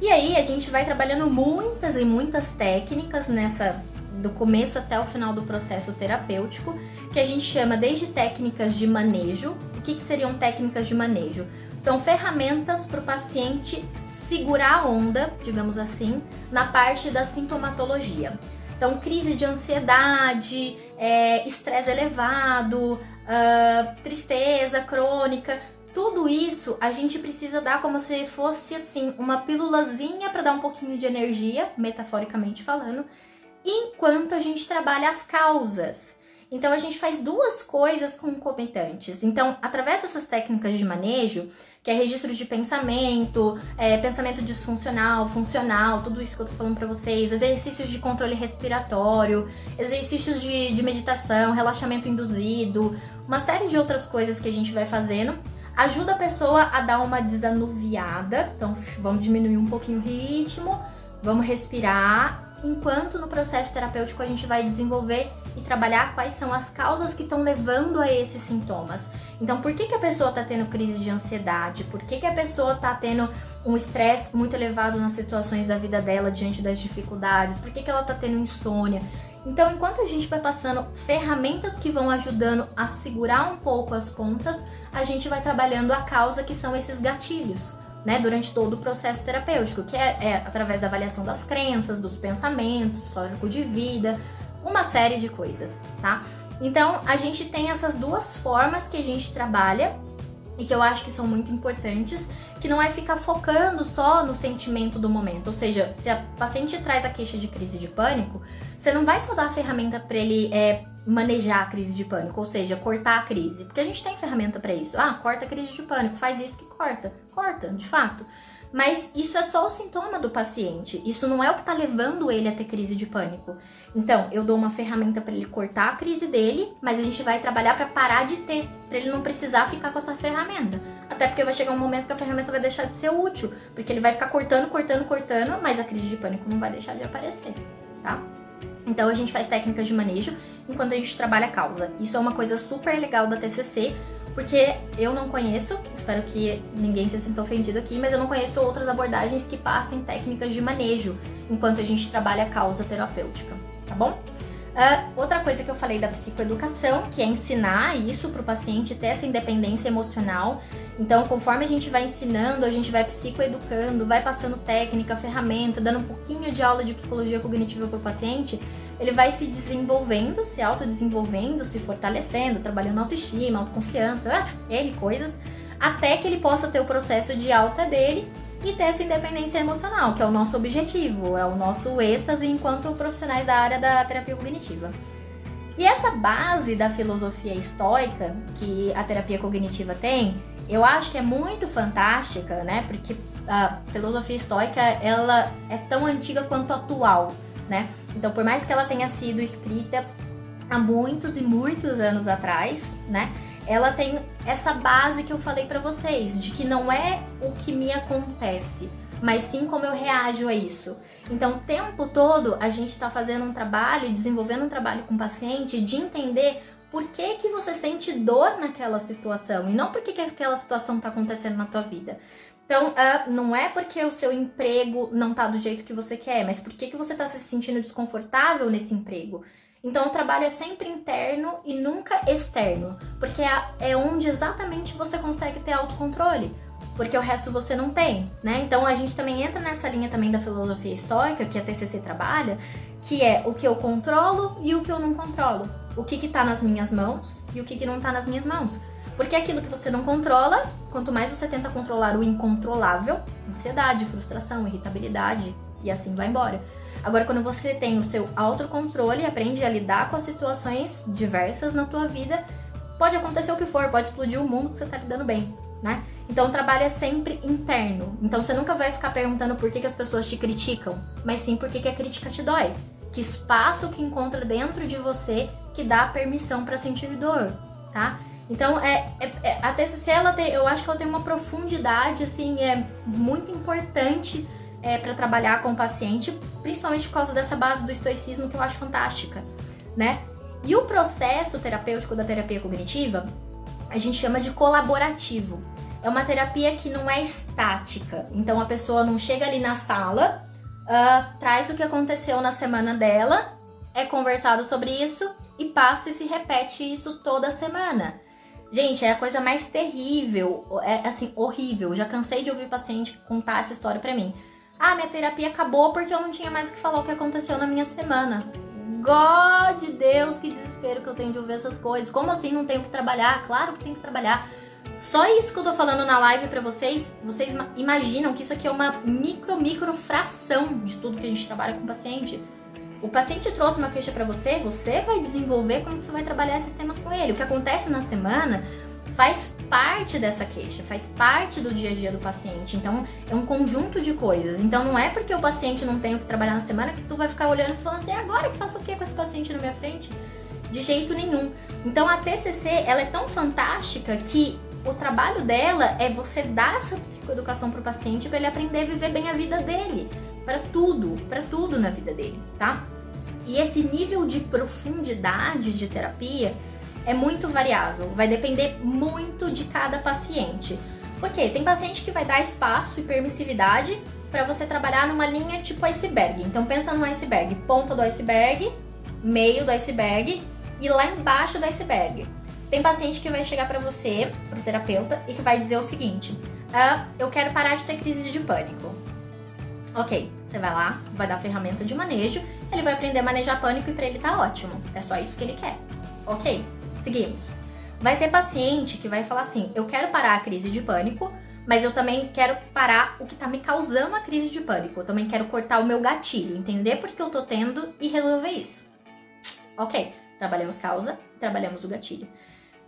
E aí a gente vai trabalhando muitas e muitas técnicas nessa do começo até o final do processo terapêutico, que a gente chama desde técnicas de manejo. O que, que seriam técnicas de manejo? São ferramentas para o paciente segurar a onda, digamos assim, na parte da sintomatologia. Então, crise de ansiedade, é, estresse elevado, uh, tristeza crônica, tudo isso a gente precisa dar como se fosse assim uma pílulazinha para dar um pouquinho de energia, metaforicamente falando, enquanto a gente trabalha as causas. Então a gente faz duas coisas concomitantes. Então, através dessas técnicas de manejo, que é registro de pensamento, é, pensamento disfuncional, funcional, tudo isso que eu tô falando para vocês, exercícios de controle respiratório, exercícios de, de meditação, relaxamento induzido, uma série de outras coisas que a gente vai fazendo, ajuda a pessoa a dar uma desanuviada. Então, vamos diminuir um pouquinho o ritmo, vamos respirar enquanto no processo terapêutico a gente vai desenvolver e trabalhar quais são as causas que estão levando a esses sintomas. Então, por que, que a pessoa está tendo crise de ansiedade? Por que, que a pessoa está tendo um estresse muito elevado nas situações da vida dela diante das dificuldades? Por que, que ela está tendo insônia? Então, enquanto a gente vai passando ferramentas que vão ajudando a segurar um pouco as pontas, a gente vai trabalhando a causa que são esses gatilhos né, durante todo o processo terapêutico, que é, é através da avaliação das crenças, dos pensamentos, histórico de vida, uma série de coisas, tá? Então, a gente tem essas duas formas que a gente trabalha e que eu acho que são muito importantes, que não é ficar focando só no sentimento do momento. Ou seja, se a paciente traz a queixa de crise de pânico, você não vai só dar a ferramenta para ele é, manejar a crise de pânico, ou seja, cortar a crise, porque a gente tem ferramenta para isso. Ah, corta a crise de pânico, faz isso que corta, corta, de fato. Mas isso é só o sintoma do paciente. Isso não é o que está levando ele a ter crise de pânico. Então, eu dou uma ferramenta para ele cortar a crise dele, mas a gente vai trabalhar para parar de ter, para ele não precisar ficar com essa ferramenta. Até porque vai chegar um momento que a ferramenta vai deixar de ser útil, porque ele vai ficar cortando, cortando, cortando, mas a crise de pânico não vai deixar de aparecer, tá? Então a gente faz técnicas de manejo enquanto a gente trabalha a causa. Isso é uma coisa super legal da TCC, porque eu não conheço, espero que ninguém se sinta ofendido aqui, mas eu não conheço outras abordagens que passem técnicas de manejo enquanto a gente trabalha a causa terapêutica, tá bom? Uh, outra coisa que eu falei da psicoeducação, que é ensinar isso para o paciente ter essa independência emocional. Então, conforme a gente vai ensinando, a gente vai psicoeducando, vai passando técnica, ferramenta, dando um pouquinho de aula de psicologia cognitiva para o paciente, ele vai se desenvolvendo, se autodesenvolvendo, se fortalecendo, trabalhando autoestima, autoconfiança, ah, ele coisas, até que ele possa ter o processo de alta dele e ter essa independência emocional, que é o nosso objetivo, é o nosso êxtase enquanto profissionais da área da terapia cognitiva. E essa base da filosofia estoica que a terapia cognitiva tem, eu acho que é muito fantástica, né? Porque a filosofia estoica, ela é tão antiga quanto atual, né? Então, por mais que ela tenha sido escrita há muitos e muitos anos atrás, né? Ela tem essa base que eu falei para vocês, de que não é o que me acontece, mas sim como eu reajo a isso. Então, o tempo todo a gente está fazendo um trabalho, desenvolvendo um trabalho com o paciente de entender por que, que você sente dor naquela situação e não por que, que aquela situação está acontecendo na tua vida. Então, uh, não é porque o seu emprego não tá do jeito que você quer, mas por que, que você está se sentindo desconfortável nesse emprego? Então o trabalho é sempre interno e nunca externo, porque é, é onde exatamente você consegue ter autocontrole, porque o resto você não tem, né? Então a gente também entra nessa linha também da filosofia estoica que a TCC trabalha, que é o que eu controlo e o que eu não controlo, o que que tá nas minhas mãos e o que que não tá nas minhas mãos. Porque aquilo que você não controla, quanto mais você tenta controlar o incontrolável, ansiedade, frustração, irritabilidade e assim vai embora. Agora, quando você tem o seu autocontrole aprende a lidar com as situações diversas na tua vida, pode acontecer o que for, pode explodir o mundo que você tá lidando bem, né? Então o trabalho é sempre interno. Então você nunca vai ficar perguntando por que, que as pessoas te criticam, mas sim por que, que a crítica te dói. Que espaço que encontra dentro de você que dá permissão para sentir dor, tá? Então, é, é, é, a TCC, ela tem, eu acho que ela tem uma profundidade, assim, é muito importante é, para trabalhar com o paciente, principalmente por causa dessa base do estoicismo que eu acho fantástica, né? E o processo terapêutico da terapia cognitiva, a gente chama de colaborativo. É uma terapia que não é estática. Então a pessoa não chega ali na sala, uh, traz o que aconteceu na semana dela, é conversado sobre isso e passa e se repete isso toda semana. Gente, é a coisa mais terrível, é assim, horrível. Já cansei de ouvir paciente contar essa história para mim. Ah, minha terapia acabou porque eu não tinha mais o que falar o que aconteceu na minha semana. God de Deus, que desespero que eu tenho de ouvir essas coisas. Como assim não tenho que trabalhar? Claro que tenho que trabalhar. Só isso que eu tô falando na live para vocês, vocês imaginam que isso aqui é uma micro, micro fração de tudo que a gente trabalha com o paciente. O paciente trouxe uma queixa para você, você vai desenvolver quando você vai trabalhar esses temas com ele. O que acontece na semana faz parte dessa queixa, faz parte do dia a dia do paciente. Então, é um conjunto de coisas. Então, não é porque o paciente não tem o que trabalhar na semana que tu vai ficar olhando e falando assim, agora que faço o que com esse paciente na minha frente? De jeito nenhum. Então, a TCC, ela é tão fantástica que o trabalho dela é você dar essa psicoeducação pro paciente para ele aprender a viver bem a vida dele, para tudo, para tudo na vida dele, tá? E esse nível de profundidade de terapia é muito variável, vai depender muito de cada paciente. Porque tem paciente que vai dar espaço e permissividade para você trabalhar numa linha tipo iceberg. Então pensa no iceberg, ponta do iceberg, meio do iceberg e lá embaixo do iceberg. Tem paciente que vai chegar para você, pro terapeuta, e que vai dizer o seguinte: ah, eu quero parar de ter crise de pânico. Ok, você vai lá, vai dar ferramenta de manejo, ele vai aprender a manejar pânico e para ele tá ótimo. É só isso que ele quer. Ok, Seguimos. Vai ter paciente que vai falar assim: eu quero parar a crise de pânico, mas eu também quero parar o que tá me causando a crise de pânico. Eu também quero cortar o meu gatilho, entender por que eu tô tendo e resolver isso. Ok, trabalhamos causa, trabalhamos o gatilho.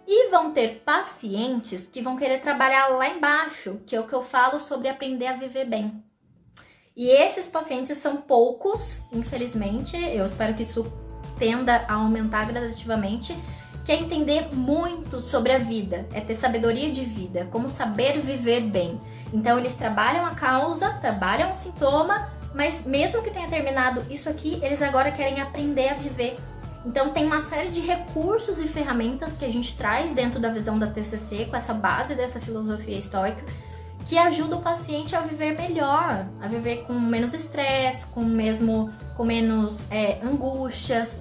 E vão ter pacientes que vão querer trabalhar lá embaixo, que é o que eu falo sobre aprender a viver bem. E esses pacientes são poucos, infelizmente. Eu espero que isso tenda a aumentar gradativamente. Que é entender muito sobre a vida, é ter sabedoria de vida, como saber viver bem. Então eles trabalham a causa, trabalham o sintoma, mas mesmo que tenha terminado isso aqui, eles agora querem aprender a viver então tem uma série de recursos e ferramentas que a gente traz dentro da visão da TCC com essa base dessa filosofia estoica que ajuda o paciente a viver melhor, a viver com menos estresse, com mesmo com menos é, angústias,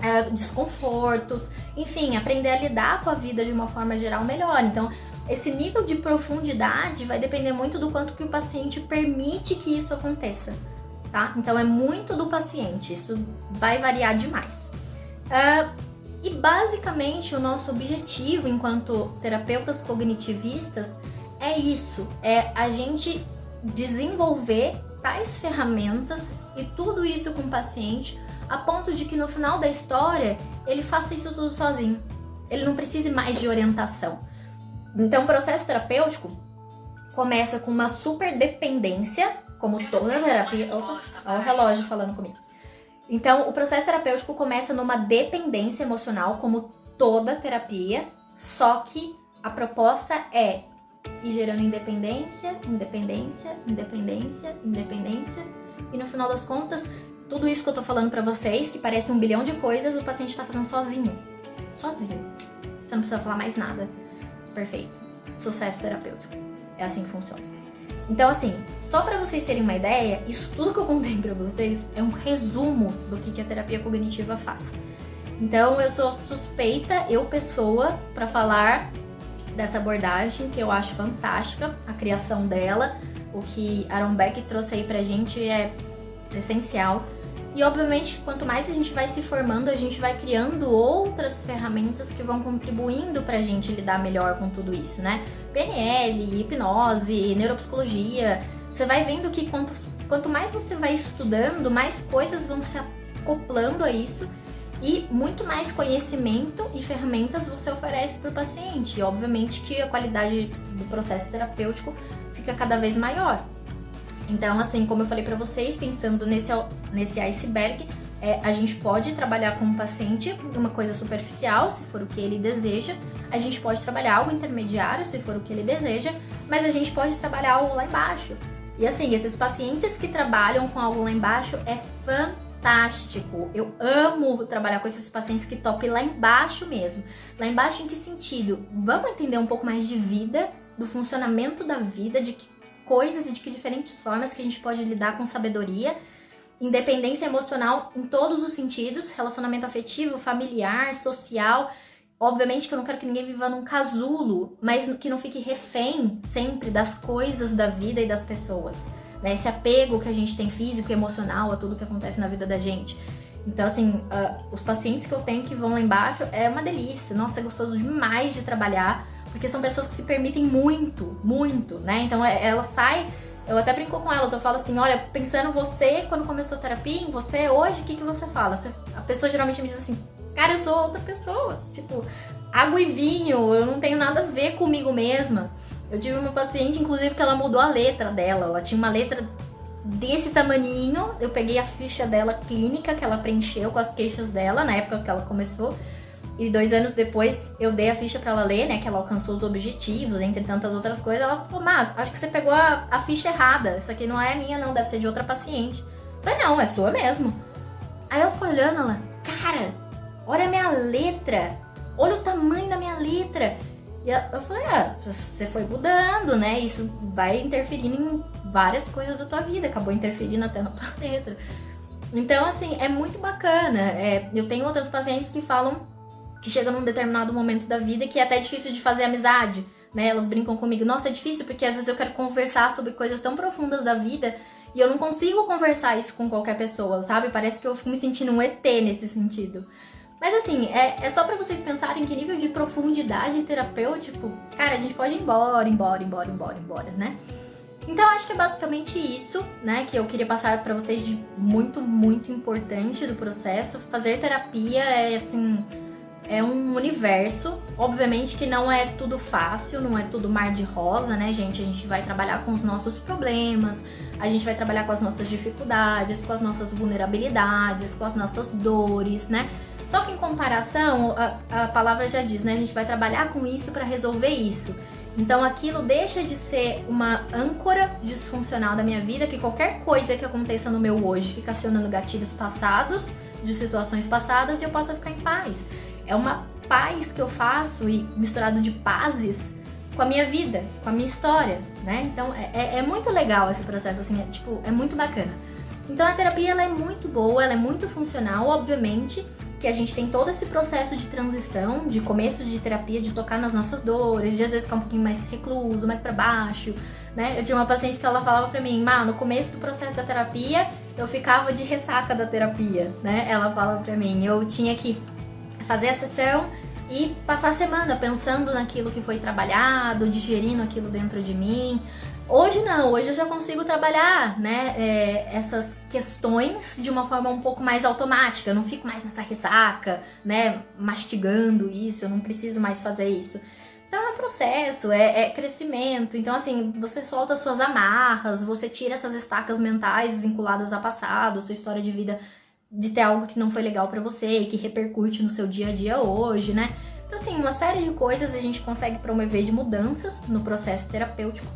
é, desconfortos, enfim, aprender a lidar com a vida de uma forma geral melhor. Então esse nível de profundidade vai depender muito do quanto que o paciente permite que isso aconteça, tá? Então é muito do paciente, isso vai variar demais. Uh, e basicamente o nosso objetivo enquanto terapeutas cognitivistas é isso: é a gente desenvolver tais ferramentas e tudo isso com o paciente a ponto de que no final da história ele faça isso tudo sozinho. Ele não precise mais de orientação. Então, o processo terapêutico começa com uma super dependência, como toda terapia. Opa, olha o relógio falando comigo. Então, o processo terapêutico começa numa dependência emocional, como toda terapia, só que a proposta é ir gerando independência, independência, independência, independência, e no final das contas, tudo isso que eu tô falando para vocês, que parece um bilhão de coisas, o paciente tá fazendo sozinho. Sozinho. Você não precisa falar mais nada. Perfeito. Sucesso terapêutico. É assim que funciona. Então, assim, só para vocês terem uma ideia, isso tudo que eu contei para vocês é um resumo do que, que a terapia cognitiva faz. Então, eu sou suspeita, eu pessoa, para falar dessa abordagem que eu acho fantástica, a criação dela, o que Aaron Beck trouxe aí pra gente é essencial. E obviamente, quanto mais a gente vai se formando, a gente vai criando outras ferramentas que vão contribuindo para a gente lidar melhor com tudo isso, né? PNL, hipnose, neuropsicologia. Você vai vendo que quanto, quanto mais você vai estudando, mais coisas vão se acoplando a isso e muito mais conhecimento e ferramentas você oferece para o paciente. E obviamente que a qualidade do processo terapêutico fica cada vez maior. Então, assim, como eu falei para vocês, pensando nesse, nesse iceberg, é, a gente pode trabalhar com o paciente uma coisa superficial, se for o que ele deseja. A gente pode trabalhar algo intermediário, se for o que ele deseja. Mas a gente pode trabalhar algo lá embaixo. E assim, esses pacientes que trabalham com algo lá embaixo é fantástico. Eu amo trabalhar com esses pacientes que topem lá embaixo mesmo. Lá embaixo em que sentido? Vamos entender um pouco mais de vida, do funcionamento da vida, de que coisas e de que diferentes formas que a gente pode lidar com sabedoria, independência emocional em todos os sentidos, relacionamento afetivo, familiar, social. Obviamente que eu não quero que ninguém viva num casulo, mas que não fique refém sempre das coisas da vida e das pessoas. Né? Esse apego que a gente tem físico e emocional a tudo que acontece na vida da gente. Então, assim, uh, os pacientes que eu tenho que vão lá embaixo é uma delícia. Nossa, é gostoso demais de trabalhar porque são pessoas que se permitem muito, muito, né? Então é, ela sai. Eu até brinco com elas, eu falo assim, olha, pensando você quando começou a terapia, em você hoje, o que, que você fala? Você, a pessoa geralmente me diz assim, cara, eu sou outra pessoa. Tipo, água e vinho, eu não tenho nada a ver comigo mesma. Eu tive uma paciente, inclusive, que ela mudou a letra dela. Ela tinha uma letra desse tamaninho. Eu peguei a ficha dela clínica que ela preencheu com as queixas dela na época que ela começou. E dois anos depois eu dei a ficha para ela ler, né? Que ela alcançou os objetivos, entre tantas outras coisas. Ela falou, mas acho que você pegou a, a ficha errada. Isso aqui não é minha, não, deve ser de outra paciente. Eu falei, não, é sua mesmo. Aí ela foi olhando, ela, cara, olha a minha letra. Olha o tamanho da minha letra. E eu falei, ah, você foi mudando, né? Isso vai interferindo em várias coisas da tua vida. Acabou interferindo até na tua letra. Então, assim, é muito bacana. É, eu tenho outros pacientes que falam que chega num determinado momento da vida que é até difícil de fazer amizade, né? Elas brincam comigo, nossa, é difícil porque às vezes eu quero conversar sobre coisas tão profundas da vida e eu não consigo conversar isso com qualquer pessoa, sabe? Parece que eu fico me sentindo um ET nesse sentido. Mas assim, é, é só para vocês pensarem que nível de profundidade terapêutico, cara, a gente pode ir embora, embora, embora, embora, embora, né? Então acho que é basicamente isso, né, que eu queria passar para vocês de muito, muito importante do processo. Fazer terapia é assim, é um universo. Obviamente que não é tudo fácil, não é tudo mar de rosa, né, gente? A gente vai trabalhar com os nossos problemas, a gente vai trabalhar com as nossas dificuldades, com as nossas vulnerabilidades, com as nossas dores, né? Só que em comparação, a, a palavra já diz, né? A gente vai trabalhar com isso para resolver isso. Então aquilo deixa de ser uma âncora disfuncional da minha vida, que qualquer coisa que aconteça no meu hoje fica acionando gatilhos passados, de situações passadas, e eu posso ficar em paz. É uma paz que eu faço e misturado de pazes com a minha vida, com a minha história, né? Então é, é, é muito legal esse processo, assim, é, tipo, é muito bacana. Então a terapia ela é muito boa, ela é muito funcional, obviamente que a gente tem todo esse processo de transição, de começo de terapia, de tocar nas nossas dores, de às vezes ficar um pouquinho mais recluso, mais para baixo, né? Eu tinha uma paciente que ela falava para mim, Má, no começo do processo da terapia, eu ficava de ressaca da terapia, né? Ela fala para mim, eu tinha que fazer a sessão e passar a semana pensando naquilo que foi trabalhado, digerindo aquilo dentro de mim. Hoje não, hoje eu já consigo trabalhar, né, é, essas questões de uma forma um pouco mais automática. Eu não fico mais nessa ressaca, né, mastigando isso, eu não preciso mais fazer isso. Então é processo, é, é, crescimento. Então, assim, você solta suas amarras, você tira essas estacas mentais vinculadas ao passado, sua história de vida de ter algo que não foi legal para você e que repercute no seu dia a dia hoje, né? Então, assim, uma série de coisas a gente consegue promover de mudanças no processo terapêutico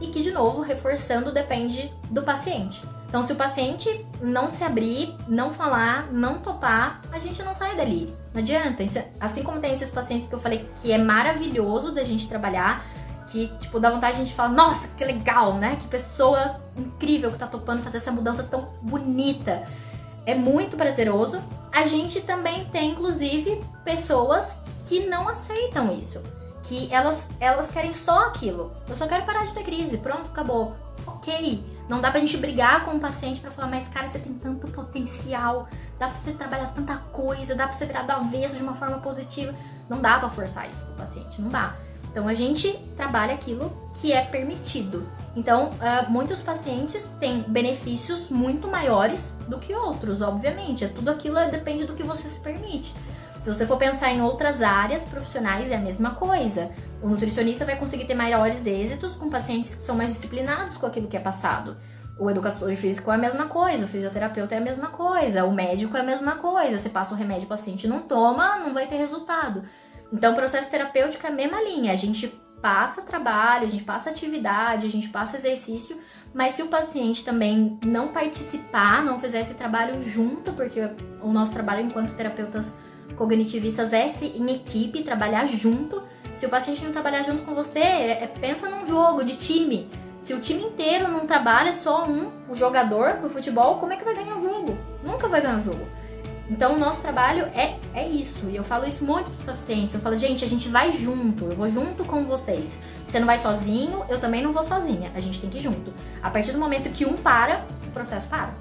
e que, de novo, reforçando, depende do paciente. Então, se o paciente não se abrir, não falar, não topar, a gente não sai dali. Não adianta. Assim como tem esses pacientes que eu falei que é maravilhoso da gente trabalhar, que, tipo, dá vontade de a gente falar, nossa, que legal, né? Que pessoa incrível que tá topando fazer essa mudança tão bonita. É muito prazeroso. A gente também tem, inclusive, pessoas que não aceitam isso que elas, elas querem só aquilo. Eu só quero parar de ter crise. Pronto, acabou. Ok. Não dá pra gente brigar com o paciente para falar, mas cara, você tem tanto potencial, dá pra você trabalhar tanta coisa, dá pra você virar do avesso de uma forma positiva. Não dá pra forçar isso pro paciente, não dá. Então a gente trabalha aquilo que é permitido. Então, uh, muitos pacientes têm benefícios muito maiores do que outros, obviamente. É tudo aquilo depende do que você se permite. Se você for pensar em outras áreas profissionais, é a mesma coisa. O nutricionista vai conseguir ter maiores êxitos com pacientes que são mais disciplinados com aquilo que é passado. O educador físico é a mesma coisa, o fisioterapeuta é a mesma coisa, o médico é a mesma coisa. Você passa o remédio, o paciente não toma, não vai ter resultado. Então, o processo terapêutico é a mesma linha. A gente passa trabalho, a gente passa atividade, a gente passa exercício, mas se o paciente também não participar, não fizer esse trabalho junto, porque o nosso trabalho enquanto terapeutas cognitivistas é em equipe, trabalhar junto. Se o paciente não trabalhar junto com você, é, é, pensa num jogo de time. Se o time inteiro não trabalha, só um, o jogador do futebol, como é que vai ganhar o jogo? Nunca vai ganhar o jogo. Então, o nosso trabalho é, é isso. E eu falo isso muito para os pacientes. Eu falo, gente, a gente vai junto. Eu vou junto com vocês. Você não vai sozinho, eu também não vou sozinha. A gente tem que ir junto. A partir do momento que um para, o processo para.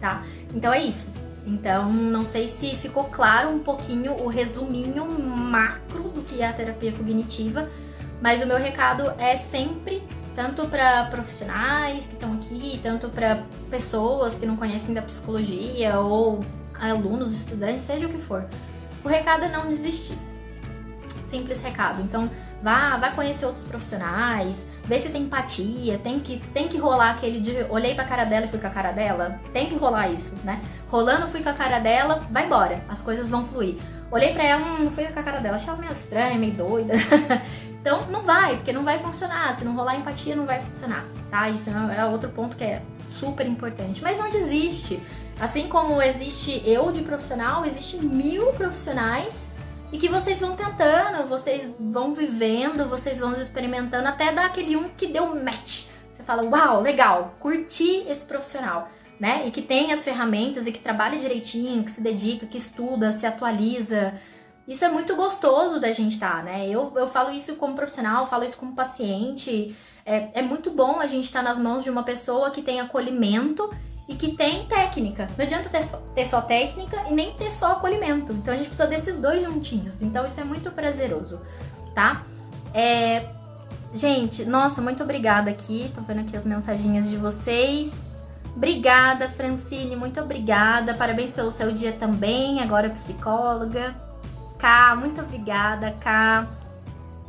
Tá? Então, é isso. Então, não sei se ficou claro um pouquinho o resuminho macro do que é a terapia cognitiva, mas o meu recado é sempre tanto para profissionais que estão aqui, tanto para pessoas que não conhecem da psicologia ou alunos, estudantes, seja o que for. O recado é não desistir. Simples recado. Então, vá, vá conhecer outros profissionais, vê se tem empatia, tem que, tem que rolar aquele de olhei pra cara dela e fui com a cara dela. Tem que rolar isso, né? Rolando, fui com a cara dela, vai embora, as coisas vão fluir. Olhei pra ela, hum, não fui com a cara dela, achei ela meio estranha, meio doida. então não vai, porque não vai funcionar. Se não rolar empatia, não vai funcionar, tá? Isso é, é outro ponto que é super importante. Mas não desiste. Assim como existe eu de profissional, existe mil profissionais e que vocês vão tentando, vocês vão vivendo, vocês vão experimentando até dar aquele um que deu match. Você fala, uau, legal, curti esse profissional, né? E que tem as ferramentas e que trabalha direitinho, que se dedica, que estuda, se atualiza. Isso é muito gostoso da gente estar, tá, né? Eu, eu falo isso como profissional, falo isso como paciente. É, é muito bom a gente estar tá nas mãos de uma pessoa que tem acolhimento e que tem técnica. Não adianta ter só, ter só técnica e nem ter só acolhimento. Então a gente precisa desses dois juntinhos. Então isso é muito prazeroso, tá? É... Gente, nossa, muito obrigada aqui. Tô vendo aqui as mensagens de vocês. Obrigada, Francine, muito obrigada. Parabéns pelo seu dia também, agora psicóloga. Cá, muito obrigada, Cá.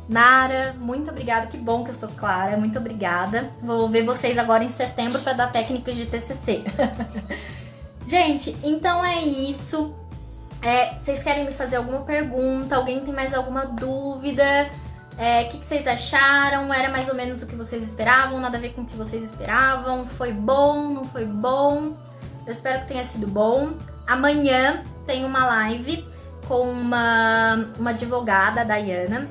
Nara, muito obrigada. Que bom que eu sou clara. Muito obrigada. Vou ver vocês agora em setembro para dar técnicas de TCC. Gente, então é isso. É, vocês querem me fazer alguma pergunta? Alguém tem mais alguma dúvida? O é, que, que, vocês acharam? Era mais ou menos o que vocês esperavam? Nada a ver com o que vocês esperavam? Foi bom? Não foi bom? Eu espero que tenha sido bom. Amanhã tem uma live com uma, uma advogada, a Dayana,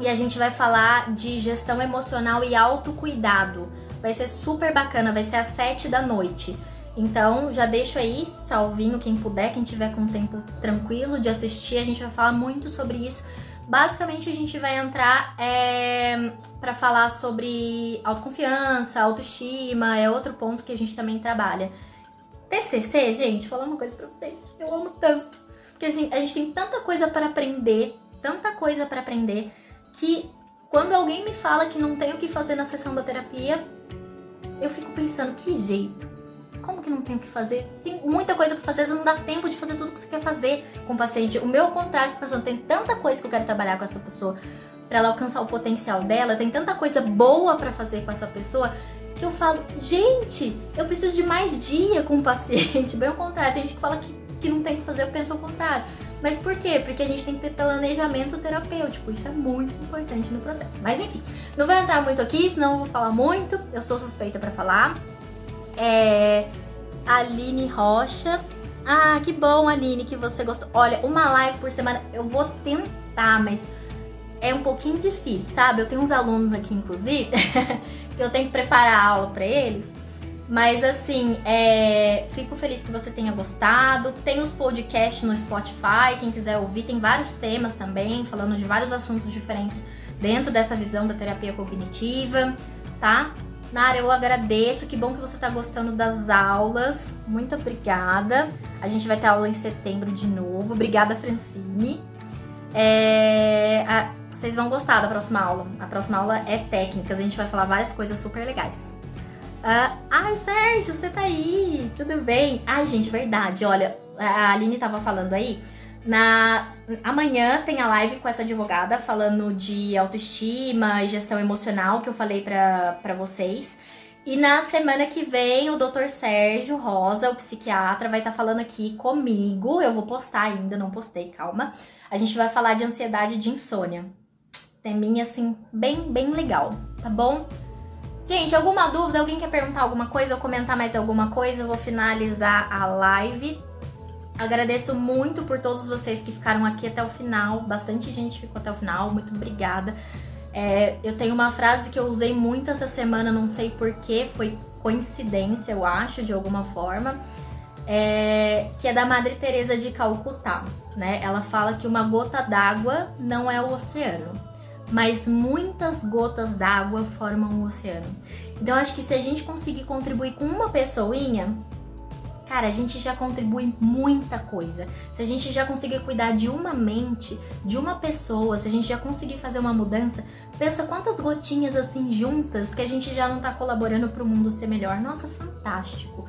e a gente vai falar de gestão emocional e autocuidado. Vai ser super bacana, vai ser às 7 da noite. Então, já deixo aí salvinho quem puder, quem tiver com tempo tranquilo de assistir, a gente vai falar muito sobre isso. Basicamente, a gente vai entrar é, para falar sobre autoconfiança, autoestima, é outro ponto que a gente também trabalha. TCC, gente, falar uma coisa para vocês, eu amo tanto. Porque assim, a gente tem tanta coisa para aprender, tanta coisa para aprender que quando alguém me fala que não tem o que fazer na sessão da terapia, eu fico pensando, que jeito? Como que não tem o que fazer? Tem muita coisa pra fazer, não dá tempo de fazer tudo que você quer fazer com o paciente. O meu contrário, pensando, tem tanta coisa que eu quero trabalhar com essa pessoa para ela alcançar o potencial dela, tem tanta coisa boa para fazer com essa pessoa que eu falo, gente, eu preciso de mais dia com o paciente. Bem ao contrário, tem gente que fala que, que não tem que fazer, eu penso ao contrário. Mas por quê? Porque a gente tem que ter planejamento terapêutico. Isso é muito importante no processo. Mas enfim, não vou entrar muito aqui, senão vou falar muito. Eu sou suspeita para falar. É. Aline Rocha. Ah, que bom, Aline, que você gostou. Olha, uma live por semana eu vou tentar, mas é um pouquinho difícil, sabe? Eu tenho uns alunos aqui, inclusive, que eu tenho que preparar a aula para eles. Mas assim, é... fico feliz que você tenha gostado. Tem os podcasts no Spotify, quem quiser ouvir, tem vários temas também, falando de vários assuntos diferentes dentro dessa visão da terapia cognitiva, tá? Nara, eu agradeço, que bom que você tá gostando das aulas. Muito obrigada. A gente vai ter aula em setembro de novo. Obrigada, Francine. É... A... Vocês vão gostar da próxima aula. A próxima aula é técnicas, a gente vai falar várias coisas super legais. Uh, Ai, Sérgio, você tá aí, tudo bem? Ai, gente, verdade, olha, a Aline tava falando aí, na amanhã tem a live com essa advogada falando de autoestima e gestão emocional que eu falei para vocês. E na semana que vem o Dr. Sérgio Rosa, o psiquiatra, vai estar tá falando aqui comigo. Eu vou postar ainda, não postei, calma. A gente vai falar de ansiedade e de insônia. Teminha assim bem, bem legal, tá bom? Gente, alguma dúvida? Alguém quer perguntar alguma coisa ou comentar mais alguma coisa? Eu vou finalizar a live. Agradeço muito por todos vocês que ficaram aqui até o final. Bastante gente ficou até o final. Muito obrigada. É, eu tenho uma frase que eu usei muito essa semana, não sei porquê, foi coincidência, eu acho, de alguma forma. É, que é da Madre Teresa de Calcutá, né? Ela fala que uma gota d'água não é o oceano mas muitas gotas d'água formam o oceano. Então acho que se a gente conseguir contribuir com uma pessoinha, cara, a gente já contribui muita coisa. Se a gente já conseguir cuidar de uma mente, de uma pessoa, se a gente já conseguir fazer uma mudança, pensa quantas gotinhas assim juntas que a gente já não tá colaborando para o mundo ser melhor. Nossa, fantástico.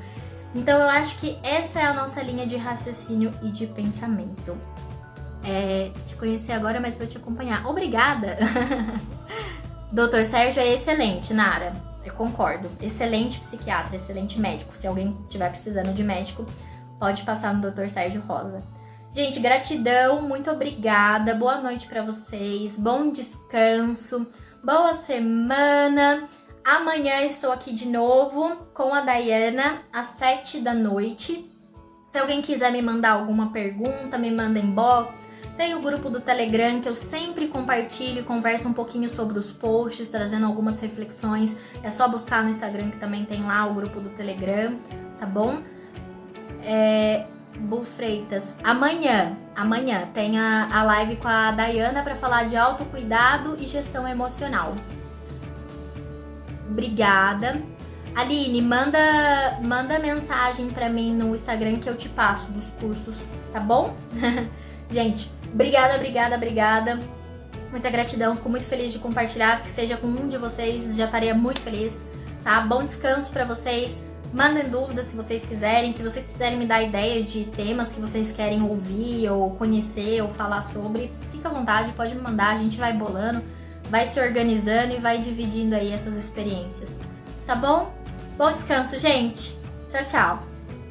Então eu acho que essa é a nossa linha de raciocínio e de pensamento é, te conhecer agora, mas vou te acompanhar. Obrigada! Doutor Sérgio é excelente, Nara. Eu concordo. Excelente psiquiatra, excelente médico. Se alguém estiver precisando de médico, pode passar no Doutor Sérgio Rosa. Gente, gratidão, muito obrigada. Boa noite para vocês. Bom descanso. Boa semana. Amanhã estou aqui de novo com a Dayana às sete da noite. Se alguém quiser me mandar alguma pergunta, me manda inbox. Tem o grupo do Telegram que eu sempre compartilho e converso um pouquinho sobre os posts, trazendo algumas reflexões. É só buscar no Instagram que também tem lá o grupo do Telegram, tá bom? É, Bu Freitas, amanhã, amanhã tem a, a live com a Dayana para falar de autocuidado e gestão emocional. Obrigada. Aline, manda, manda mensagem para mim no Instagram que eu te passo dos cursos, tá bom? Gente, obrigada, obrigada, obrigada. Muita gratidão, fico muito feliz de compartilhar, que seja com um de vocês, já estaria muito feliz, tá? Bom descanso para vocês. Mandem dúvidas se vocês quiserem. Se vocês quiserem me dar ideia de temas que vocês querem ouvir ou conhecer ou falar sobre, fica à vontade, pode me mandar. A gente vai bolando, vai se organizando e vai dividindo aí essas experiências. Tá bom? Bom descanso, gente. Tchau, tchau.